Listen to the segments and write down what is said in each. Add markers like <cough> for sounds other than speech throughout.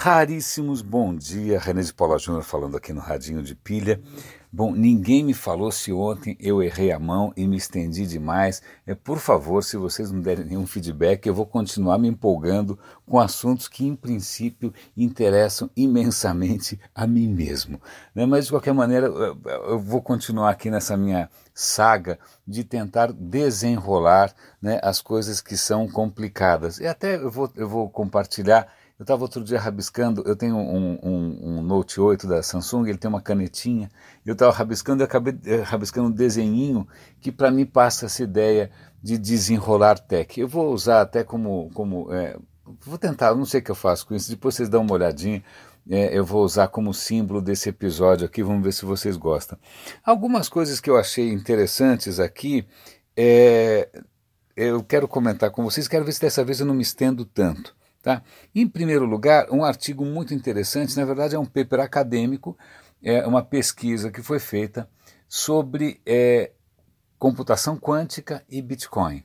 Raríssimos bom dia, René de Paula Júnior falando aqui no Radinho de Pilha. Bom, ninguém me falou se ontem eu errei a mão e me estendi demais. É, por favor, se vocês não derem nenhum feedback, eu vou continuar me empolgando com assuntos que, em princípio, interessam imensamente a mim mesmo. Né? Mas, de qualquer maneira, eu vou continuar aqui nessa minha saga de tentar desenrolar né, as coisas que são complicadas. E até eu vou, eu vou compartilhar eu estava outro dia rabiscando, eu tenho um, um, um, Note 8 da Samsung, ele tem uma canetinha, eu estava rabiscando e acabei eh, rabiscando um desenhinho que para mim passa essa ideia de desenrolar tech. Eu vou usar até como, como é, vou tentar, não sei o que eu faço com isso, depois vocês dão uma olhadinha, é, eu vou usar como símbolo desse episódio aqui, vamos ver se vocês gostam. Algumas coisas que eu achei interessantes aqui, é, eu quero comentar com vocês, quero ver se dessa vez eu não me estendo tanto. Tá? Em primeiro lugar, um artigo muito interessante, na verdade é um paper acadêmico, é uma pesquisa que foi feita sobre é, computação quântica e Bitcoin.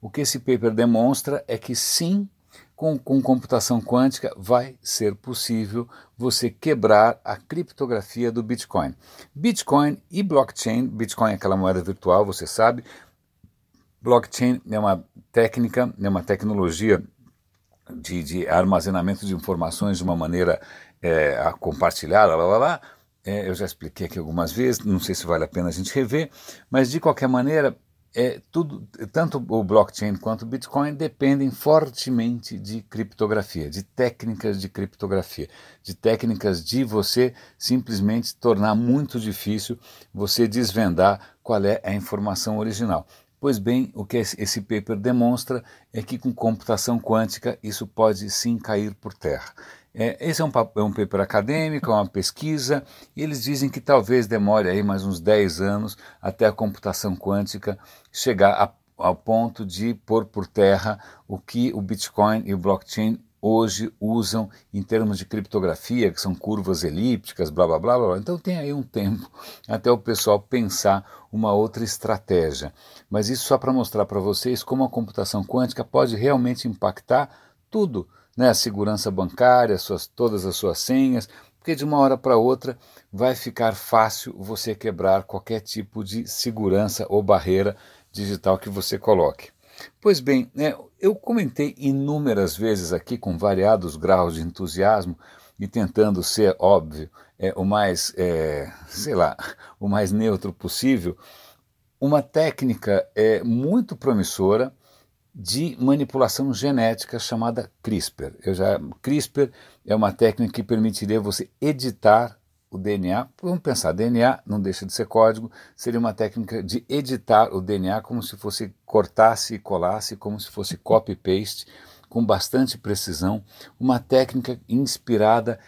O que esse paper demonstra é que sim, com, com computação quântica vai ser possível você quebrar a criptografia do Bitcoin. Bitcoin e blockchain, Bitcoin é aquela moeda virtual, você sabe, blockchain é uma técnica, é uma tecnologia de, de armazenamento de informações de uma maneira é, compartilhada, lá, lá, lá. É, eu já expliquei aqui algumas vezes, não sei se vale a pena a gente rever, mas de qualquer maneira, é, tudo, tanto o blockchain quanto o Bitcoin dependem fortemente de criptografia, de técnicas de criptografia, de técnicas de você simplesmente tornar muito difícil você desvendar qual é a informação original. Pois bem, o que esse paper demonstra é que com computação quântica isso pode sim cair por terra. É, esse é um, é um paper acadêmico, é uma pesquisa, e eles dizem que talvez demore aí mais uns 10 anos até a computação quântica chegar a, ao ponto de pôr por terra o que o Bitcoin e o blockchain hoje usam em termos de criptografia, que são curvas elípticas, blá blá blá blá. Então tem aí um tempo <laughs> até o pessoal pensar uma outra estratégia. Mas isso só para mostrar para vocês como a computação quântica pode realmente impactar tudo, né? a segurança bancária, suas, todas as suas senhas, porque de uma hora para outra vai ficar fácil você quebrar qualquer tipo de segurança ou barreira digital que você coloque. Pois bem, né, eu comentei inúmeras vezes aqui com variados graus de entusiasmo e tentando ser óbvio, é, o mais, é, sei lá, o mais neutro possível, uma técnica é, muito promissora de manipulação genética chamada CRISPR. Eu já, CRISPR é uma técnica que permitiria você editar o DNA. Vamos pensar, DNA não deixa de ser código, seria uma técnica de editar o DNA como se fosse cortasse e colasse, como se fosse copy-paste, com bastante precisão, uma técnica inspirada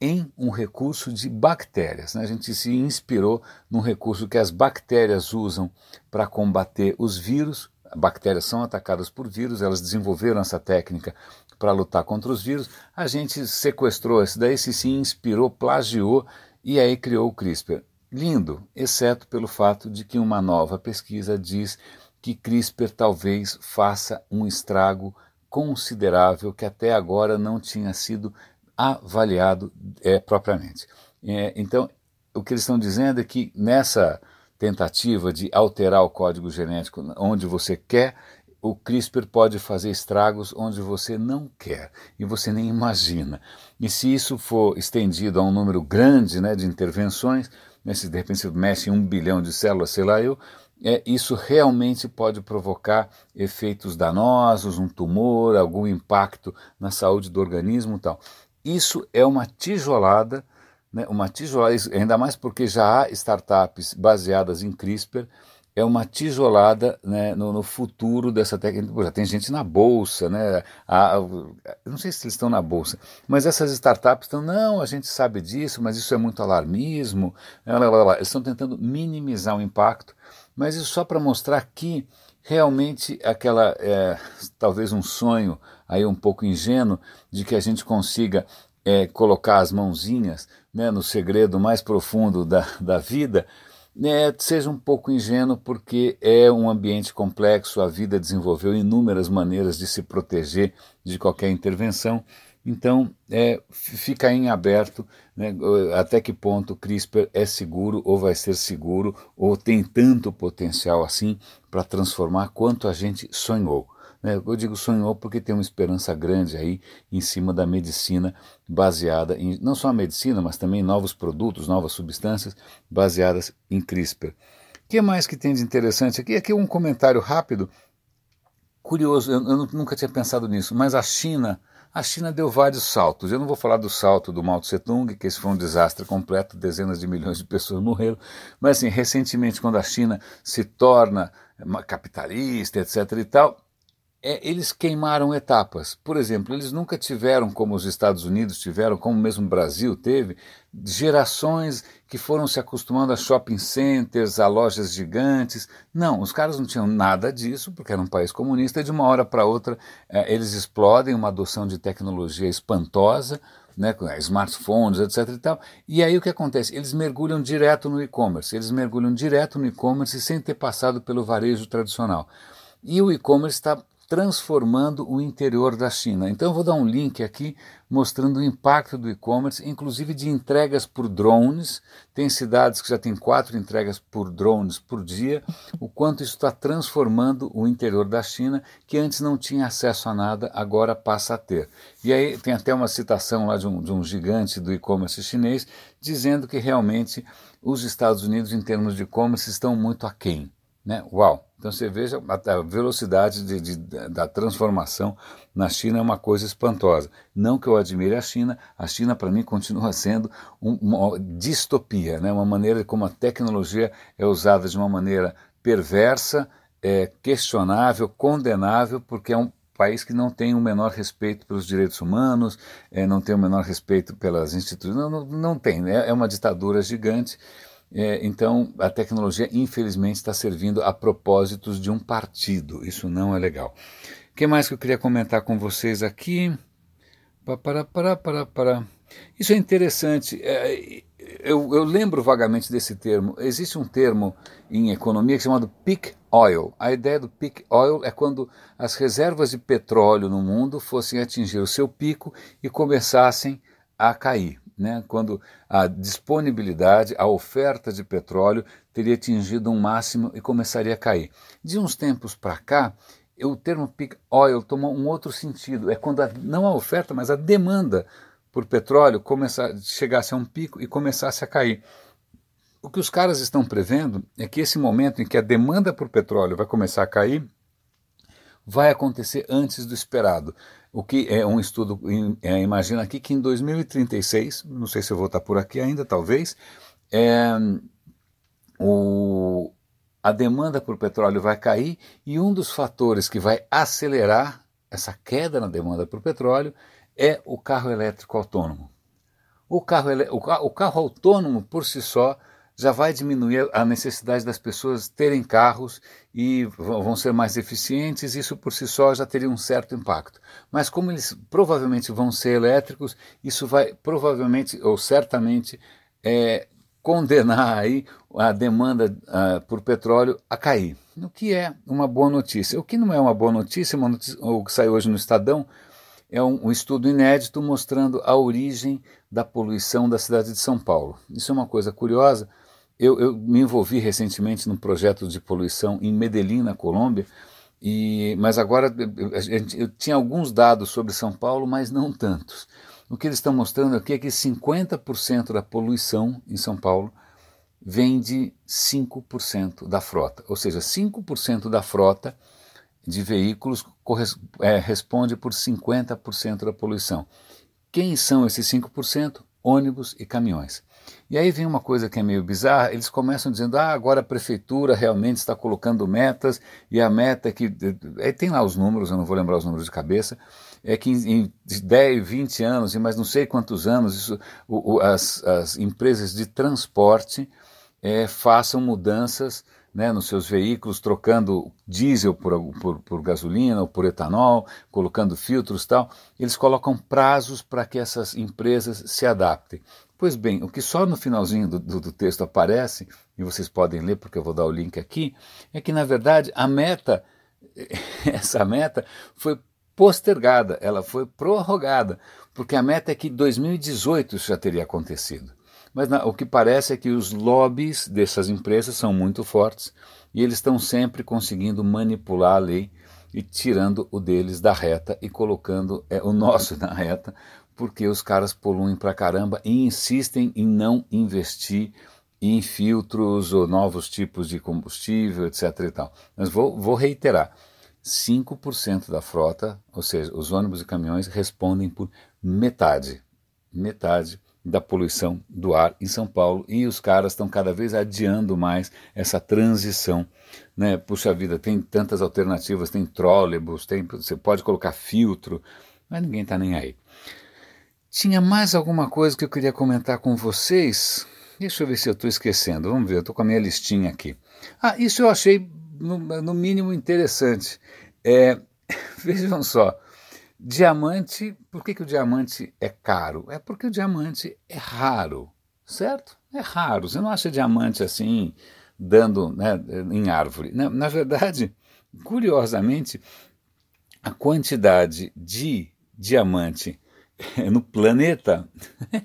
em um recurso de bactérias. Né? A gente se inspirou num recurso que as bactérias usam para combater os vírus. Bactérias são atacadas por vírus, elas desenvolveram essa técnica para lutar contra os vírus. A gente sequestrou isso daí, se, se inspirou, plagiou e aí criou o CRISPR. Lindo, exceto pelo fato de que uma nova pesquisa diz que CRISPR talvez faça um estrago considerável que até agora não tinha sido avaliado é, propriamente. É, então, o que eles estão dizendo é que nessa tentativa de alterar o código genético onde você quer, o CRISPR pode fazer estragos onde você não quer e você nem imagina. E se isso for estendido a um número grande né, de intervenções, né, se de repente você mexe em um bilhão de células, sei lá eu, é, isso realmente pode provocar efeitos danosos, um tumor, algum impacto na saúde do organismo tal. Isso é uma tijolada, né, uma tijolada, ainda mais porque já há startups baseadas em CRISPR, é uma tijolada né, no, no, futuro dessa técnica. Já tem gente na bolsa, né? A, não sei se eles estão na bolsa, mas essas startups estão, não, a gente sabe disso, mas isso é muito alarmismo. Eles estão tentando minimizar o impacto, mas isso só para mostrar que realmente aquela, é, talvez um sonho aí um pouco ingênuo de que a gente consiga é, colocar as mãozinhas né, no segredo mais profundo da, da vida, né, seja um pouco ingênuo, porque é um ambiente complexo, a vida desenvolveu inúmeras maneiras de se proteger de qualquer intervenção, Então, é, fica em aberto né, até que ponto o CRISPR é seguro ou vai ser seguro ou tem tanto potencial assim para transformar quanto a gente sonhou. Né? Eu digo sonhou porque tem uma esperança grande aí em cima da medicina baseada em não só a medicina, mas também novos produtos, novas substâncias baseadas em CRISPR. O que mais que tem de interessante aqui? Aqui um comentário rápido, curioso, eu, eu nunca tinha pensado nisso, mas a China a China deu vários saltos. Eu não vou falar do salto do Mao Tse Tung, que esse foi um desastre completo, dezenas de milhões de pessoas morreram, mas assim, recentemente quando a China se torna capitalista, etc e tal, é, eles queimaram etapas. Por exemplo, eles nunca tiveram, como os Estados Unidos tiveram, como mesmo o Brasil teve, gerações que foram se acostumando a shopping centers, a lojas gigantes. Não, os caras não tinham nada disso, porque era um país comunista, e de uma hora para outra é, eles explodem uma adoção de tecnologia espantosa, né, smartphones, etc. E, tal. e aí o que acontece? Eles mergulham direto no e-commerce, eles mergulham direto no e-commerce sem ter passado pelo varejo tradicional. E o e-commerce está transformando o interior da China. Então eu vou dar um link aqui mostrando o impacto do e-commerce, inclusive de entregas por drones. Tem cidades que já têm quatro entregas por drones por dia, o quanto isso está transformando o interior da China, que antes não tinha acesso a nada, agora passa a ter. E aí tem até uma citação lá de um, de um gigante do e-commerce chinês, dizendo que realmente os Estados Unidos, em termos de e-commerce, estão muito aquém. Né? Uau! Então você veja a velocidade de, de, da transformação na China é uma coisa espantosa. Não que eu admire a China, a China para mim continua <laughs> sendo um, uma distopia, né? uma maneira como a tecnologia é usada de uma maneira perversa, é, questionável, condenável, porque é um país que não tem o menor respeito pelos direitos humanos, é, não tem o menor respeito pelas instituições, não, não, não tem, né? é uma ditadura gigante. É, então, a tecnologia, infelizmente, está servindo a propósitos de um partido. Isso não é legal. O que mais que eu queria comentar com vocês aqui? Para, para, para, para. Isso é interessante. É, eu, eu, lembro vagamente desse termo. Existe um termo em economia é chamado peak oil. A ideia do peak oil é quando as reservas de petróleo no mundo fossem atingir o seu pico e começassem a cair né, quando a disponibilidade, a oferta de petróleo teria atingido um máximo e começaria a cair. De uns tempos para cá, o termo peak oil tomou um outro sentido. É quando a, não a oferta, mas a demanda por petróleo começar, chegasse a um pico e começasse a cair. O que os caras estão prevendo é que esse momento em que a demanda por petróleo vai começar a cair vai acontecer antes do esperado. O que é um estudo, é, imagina aqui que em 2036, não sei se eu vou estar por aqui ainda, talvez, é, o, a demanda por petróleo vai cair e um dos fatores que vai acelerar essa queda na demanda por petróleo é o carro elétrico autônomo. O carro, o carro autônomo por si só já vai diminuir a necessidade das pessoas terem carros e vão ser mais eficientes, isso por si só já teria um certo impacto. Mas como eles provavelmente vão ser elétricos, isso vai provavelmente ou certamente é, condenar <laughs> aí a demanda uh, por petróleo a cair, o que é uma boa notícia. O que não é uma boa notícia, uma notícia o que saiu hoje no Estadão, é um, um, estudo inédito mostrando a origem da poluição da cidade de São Paulo. Isso é uma coisa curiosa, eu, eu, me envolvi recentemente num projeto de poluição em Medellín, na Colômbia, e, mas agora eu, eu tinha alguns dados sobre São Paulo, mas não tantos. O que eles estão mostrando aqui é que 50% da poluição em São Paulo vem de 5% da frota, ou seja, 5% da frota de veículos é, responde por 50% da poluição. Quem são esses 5%? Ônibus e caminhões. E aí vem uma coisa que é meio bizarra, eles começam dizendo, ah, agora a prefeitura realmente está colocando metas, e a meta é que, aí tem lá os números, eu não vou lembrar os números de cabeça, é que em, 10, 20 anos, e mais não sei quantos anos, isso, o, o, as, as empresas de transporte é, façam mudanças né, nos seus veículos, trocando diesel por, por, por, gasolina ou por etanol, colocando filtros tal, eles colocam prazos para que essas empresas se adaptem. Pois bem, o que só no finalzinho do, do, do, texto aparece, e vocês podem ler porque eu vou dar o link aqui, é que na verdade a meta, <laughs> essa meta foi postergada, ela foi prorrogada, porque a meta é que em 2018 isso já teria acontecido. Mas na, o que parece é que os lobbies dessas empresas são muito fortes e eles estão sempre conseguindo manipular a lei e tirando o deles da reta e colocando é, o nosso <laughs> na reta, porque os caras poluem pra caramba e insistem em não investir em filtros ou novos tipos de combustível, etc. E tal. Mas vou, vou reiterar: 5% da frota, ou seja, os ônibus e caminhões, respondem por metade, metade da poluição do ar em São Paulo e os caras estão cada vez adiando mais essa transição. Né? Puxa vida, tem tantas alternativas, tem trólebus, tem, você pode colocar filtro, mas ninguém está nem aí. Tinha mais alguma coisa que eu queria comentar com vocês? Deixa eu ver se eu estou esquecendo. Vamos ver, eu estou com a minha listinha aqui. Ah, isso eu achei no, no mínimo interessante. É, <laughs> vejam só, Diamante, por que, que o diamante é caro? É porque o diamante é raro, certo? É raro. Você não acha diamante assim, dando né, em árvore. Na, na verdade, curiosamente, a quantidade de diamante <laughs> no planeta,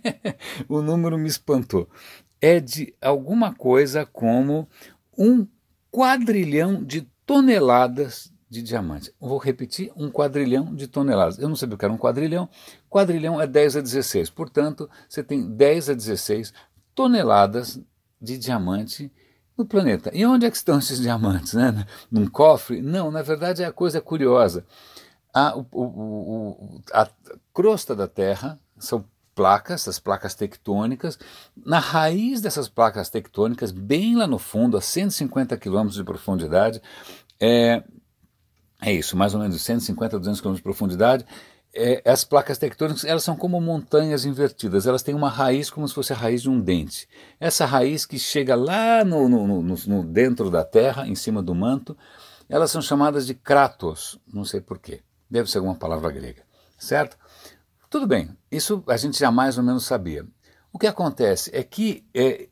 <laughs> o número me espantou, é de alguma coisa como um quadrilhão de toneladas de diamantes. Vou repetir, um quadrilhão de toneladas. Eu não sabia o que era um quadrilhão. Quadrilhão é 10 a 16. Portanto, você tem 10 a 16 toneladas de diamante no planeta. E onde é que estão esses diamantes? Né? Num cofre? Não, na verdade a coisa é curiosa. A, o, o, a crosta da Terra são placas, essas placas tectônicas. Na raiz dessas placas tectônicas, bem lá no fundo, a 150 quilômetros de profundidade, é, é isso, mais ou menos 150 a 200 km de profundidade. É, as placas tectônicas elas são como montanhas invertidas, elas têm uma raiz como se fosse a raiz de um dente. Essa raiz que chega lá no, no, no, no dentro da Terra, em cima do manto, elas são chamadas de kratos, não sei porquê, deve ser alguma palavra grega, certo? Tudo bem, isso a gente já mais ou menos sabia. O que acontece é que é,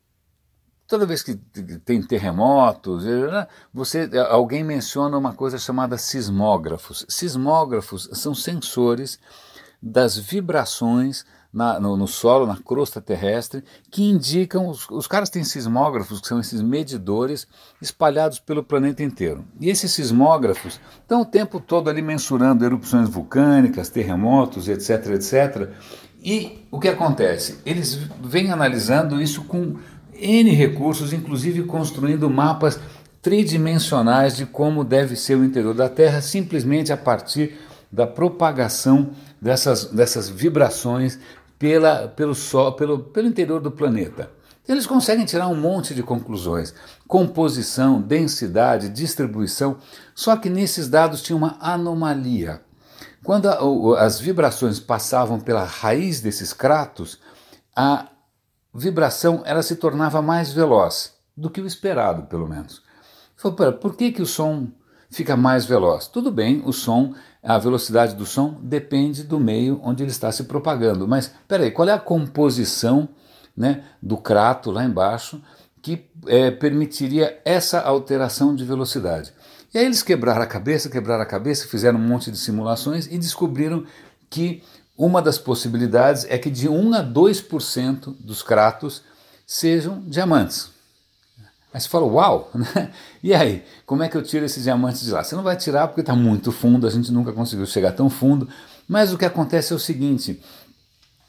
Toda vez que tem terremotos, né, você, alguém menciona uma coisa chamada sismógrafos. Sismógrafos são sensores das vibrações na, no, no, solo, na crosta terrestre, que indicam. Os, os caras têm sismógrafos, que são esses medidores espalhados pelo planeta inteiro. E esses sismógrafos estão o tempo todo ali mensurando erupções vulcânicas, terremotos, etc, etc. E o que acontece? Eles vêm analisando isso com N recursos, inclusive construindo mapas tridimensionais de como deve ser o interior da Terra, simplesmente a partir da propagação dessas, dessas vibrações pela, pelo, sol, pelo, pelo interior do planeta. Eles conseguem tirar um monte de conclusões: composição, densidade, distribuição. Só que nesses dados tinha uma anomalia. Quando a, as vibrações passavam pela raiz desses cratos, a vibração ela se tornava mais veloz do que o esperado, pelo menos. Falei, por que, que o som fica mais veloz? Tudo bem, o som, a velocidade do som depende do meio onde ele está se propagando. Mas peraí, qual é a composição né, do crato lá embaixo que é, permitiria essa alteração de velocidade? E aí eles quebraram a cabeça, quebraram a cabeça, fizeram um monte de simulações e descobriram que uma das possibilidades é que de 1 a 2% dos cratos sejam diamantes. Aí você fala, uau! Né? <laughs> E aí, como é que eu tiro esses diamantes de lá? Você não vai tirar porque está muito fundo, a gente nunca conseguiu chegar tão fundo. Mas o que acontece é o seguinte: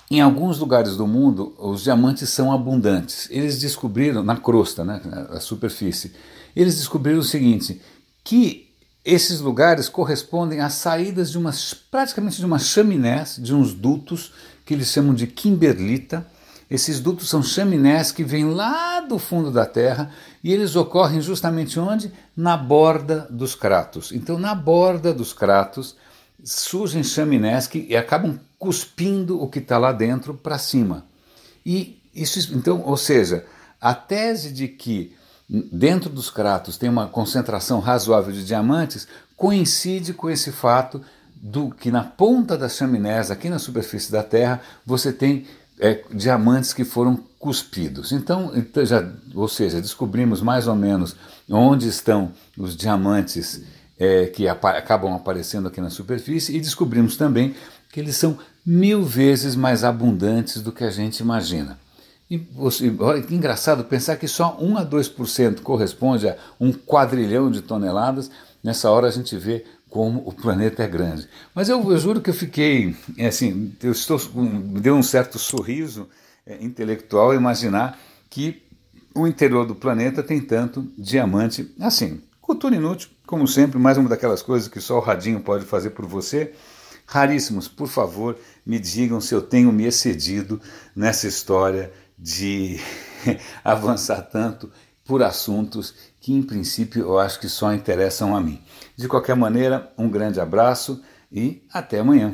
em alguns lugares do mundo, os diamantes são abundantes. Eles descobriram, na crosta, né, a superfície, eles descobriram o seguinte: que esses lugares correspondem às saídas de umas, praticamente de uma chaminés, de uns dutos que eles chamam de kimberlita. Esses dutos são chaminés que vêm lá do fundo da Terra e eles ocorrem justamente onde? Na borda dos cratos. Então, na borda dos cratos surgem chaminés que acabam cuspindo o que está lá dentro para cima. E isso, então, ou seja, a tese de que dentro dos cratos tem uma concentração razoável de diamantes, coincide com esse fato do que na ponta das chaminés, aqui na superfície da Terra, você tem é, diamantes que foram cuspidos. Então, então, já, ou seja, descobrimos mais ou menos onde estão os diamantes é, que acabam aparecendo aqui na superfície e descobrimos também que eles são mil vezes mais abundantes do que a gente imagina. E, olha que engraçado pensar que só 1 a 2% corresponde a um quadrilhão de toneladas. Nessa hora a gente vê como o planeta é grande. Mas eu, eu juro que eu fiquei, é assim, eu estou, me deu um certo sorriso é, intelectual imaginar que o interior do planeta tem tanto diamante assim. Cultura inútil, como sempre, mais uma daquelas coisas que só o radinho pode fazer por você. Raríssimos, por favor, me digam se eu tenho me excedido nessa história de <laughs> avançar tanto por assuntos que, em princípio, eu acho que só interessam a mim. De qualquer maneira, um grande abraço e até amanhã.